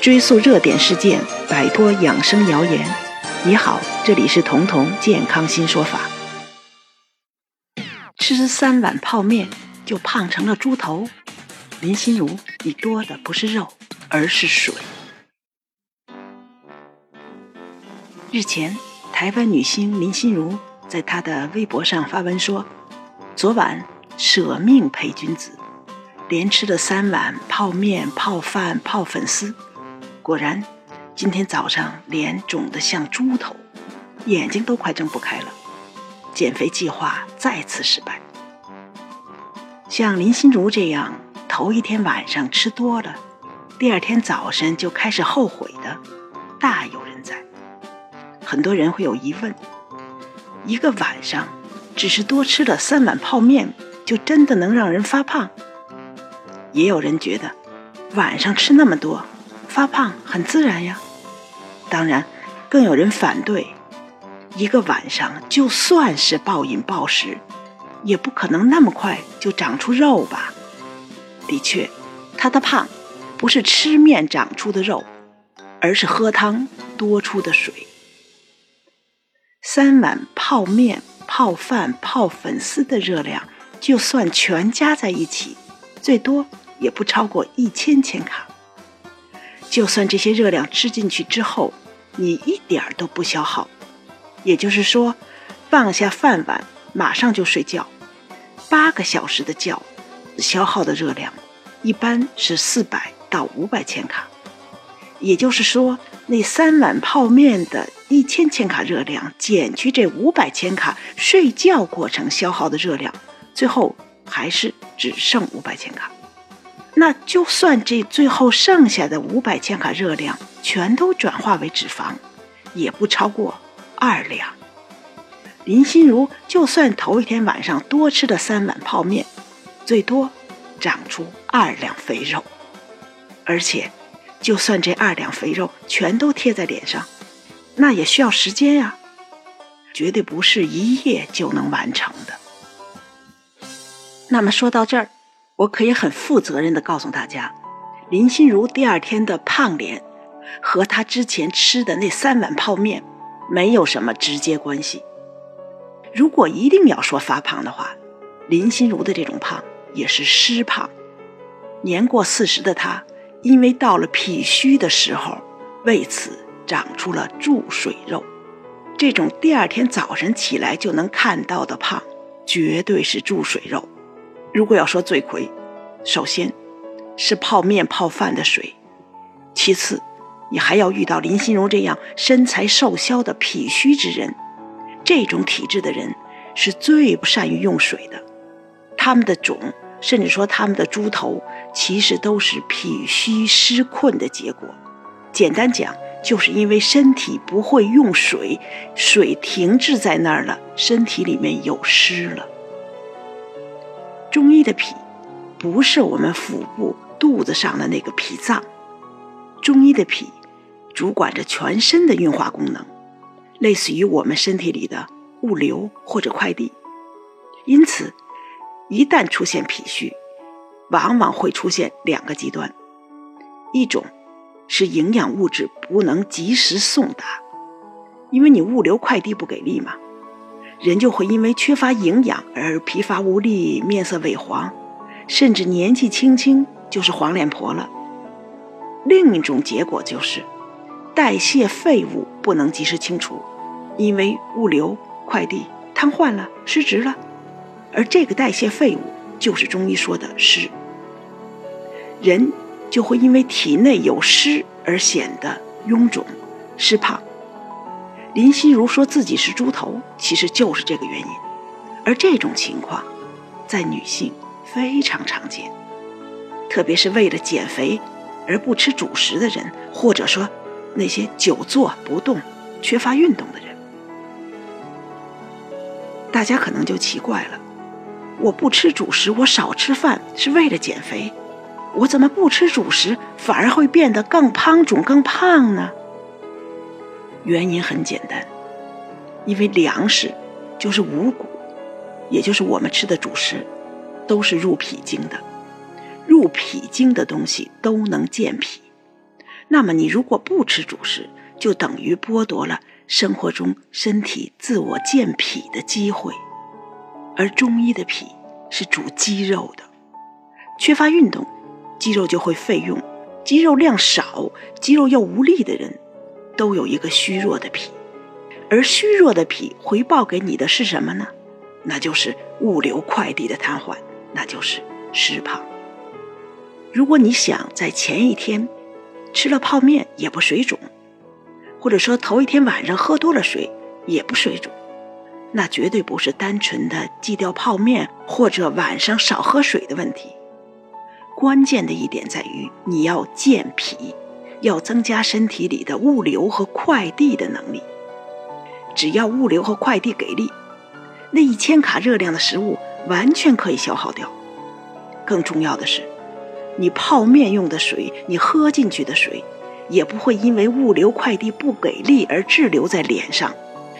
追溯热点事件，摆脱养生谣言。你好，这里是彤彤健康新说法。吃三碗泡面就胖成了猪头，林心如，你多的不是肉，而是水。日前，台湾女星林心如在她的微博上发文说：“昨晚舍命陪君子，连吃了三碗泡面、泡饭、泡粉丝。”果然，今天早上脸肿得像猪头，眼睛都快睁不开了。减肥计划再次失败。像林心如这样，头一天晚上吃多了，第二天早晨就开始后悔的，大有人在。很多人会有疑问：一个晚上只是多吃了三碗泡面，就真的能让人发胖？也有人觉得，晚上吃那么多。发胖很自然呀，当然，更有人反对。一个晚上就算是暴饮暴食，也不可能那么快就长出肉吧？的确，他的胖不是吃面长出的肉，而是喝汤多出的水。三碗泡面、泡饭、泡粉丝的热量，就算全加在一起，最多也不超过一千千卡。就算这些热量吃进去之后，你一点儿都不消耗，也就是说，放下饭碗马上就睡觉，八个小时的觉，消耗的热量一般是四百到五百千卡。也就是说，那三碗泡面的一千千卡热量减去这五百千卡睡觉过程消耗的热量，最后还是只剩五百千卡。那就算这最后剩下的五百千卡热量全都转化为脂肪，也不超过二两。林心如就算头一天晚上多吃了三碗泡面，最多长出二两肥肉，而且就算这二两肥肉全都贴在脸上，那也需要时间呀，绝对不是一夜就能完成的。那么说到这儿。我可以很负责任的告诉大家，林心如第二天的胖脸和她之前吃的那三碗泡面没有什么直接关系。如果一定要说发胖的话，林心如的这种胖也是湿胖。年过四十的她，因为到了脾虚的时候，为此长出了注水肉。这种第二天早晨起来就能看到的胖，绝对是注水肉。如果要说罪魁，首先是泡面泡饭的水，其次你还要遇到林心如这样身材瘦削的脾虚之人。这种体质的人是最不善于用水的，他们的肿，甚至说他们的猪头，其实都是脾虚湿困的结果。简单讲，就是因为身体不会用水，水停滞在那儿了，身体里面有湿了。中医的脾，不是我们腹部肚子上的那个脾脏。中医的脾，主管着全身的运化功能，类似于我们身体里的物流或者快递。因此，一旦出现脾虚，往往会出现两个极端：一种是营养物质不能及时送达，因为你物流快递不给力嘛。人就会因为缺乏营养而疲乏无力、面色萎黄，甚至年纪轻轻就是黄脸婆了。另一种结果就是代谢废物不能及时清除，因为物流快递瘫痪了、失职了，而这个代谢废物就是中医说的湿。人就会因为体内有湿而显得臃肿、湿胖。林心如说自己是猪头，其实就是这个原因。而这种情况，在女性非常常见，特别是为了减肥而不吃主食的人，或者说那些久坐不动、缺乏运动的人。大家可能就奇怪了：我不吃主食，我少吃饭是为了减肥，我怎么不吃主食反而会变得更胖肿、更胖呢？原因很简单，因为粮食就是五谷，也就是我们吃的主食，都是入脾经的。入脾经的东西都能健脾，那么你如果不吃主食，就等于剥夺了生活中身体自我健脾的机会。而中医的脾是主肌肉的，缺乏运动，肌肉就会废用，肌肉量少、肌肉又无力的人，都有一个虚弱的脾。而虚弱的脾回报给你的是什么呢？那就是物流快递的瘫痪，那就是湿胖。如果你想在前一天吃了泡面也不水肿，或者说头一天晚上喝多了水也不水肿，那绝对不是单纯的忌掉泡面或者晚上少喝水的问题。关键的一点在于你要健脾，要增加身体里的物流和快递的能力。只要物流和快递给力，那一千卡热量的食物完全可以消耗掉。更重要的是，你泡面用的水，你喝进去的水，也不会因为物流快递不给力而滞留在脸上，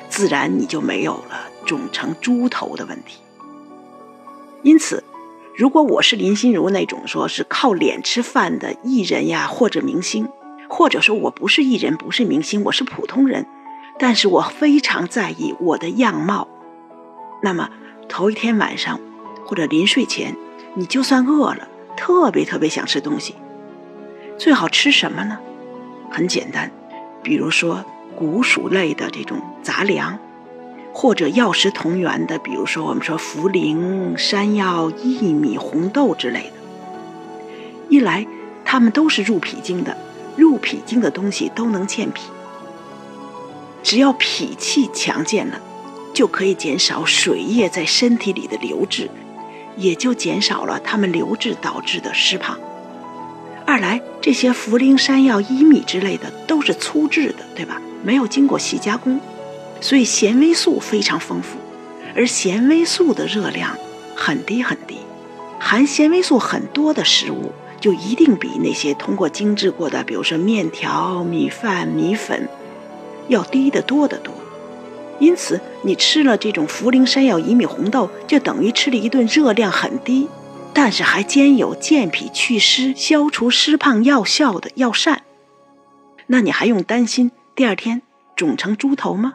自然你就没有了肿成猪头的问题。因此，如果我是林心如那种说是靠脸吃饭的艺人呀，或者明星，或者说我不是艺人，不是明星，我是普通人。但是我非常在意我的样貌，那么头一天晚上或者临睡前，你就算饿了，特别特别想吃东西，最好吃什么呢？很简单，比如说谷薯类的这种杂粮，或者药食同源的，比如说我们说茯苓、山药、薏米、红豆之类的。一来，它们都是入脾经的，入脾经的东西都能健脾。只要脾气强健了，就可以减少水液在身体里的流滞，也就减少了它们流滞导致的湿胖。二来，这些茯苓、山药、薏米之类的都是粗制的，对吧？没有经过细加工，所以纤维素非常丰富，而纤维素的热量很低很低。含纤维素很多的食物，就一定比那些通过精制过的，比如说面条、米饭、米粉。要低得多得多，因此你吃了这种茯苓、山药、薏米、红豆，就等于吃了一顿热量很低，但是还兼有健脾祛湿、消除湿胖药效的药膳。那你还用担心第二天肿成猪头吗？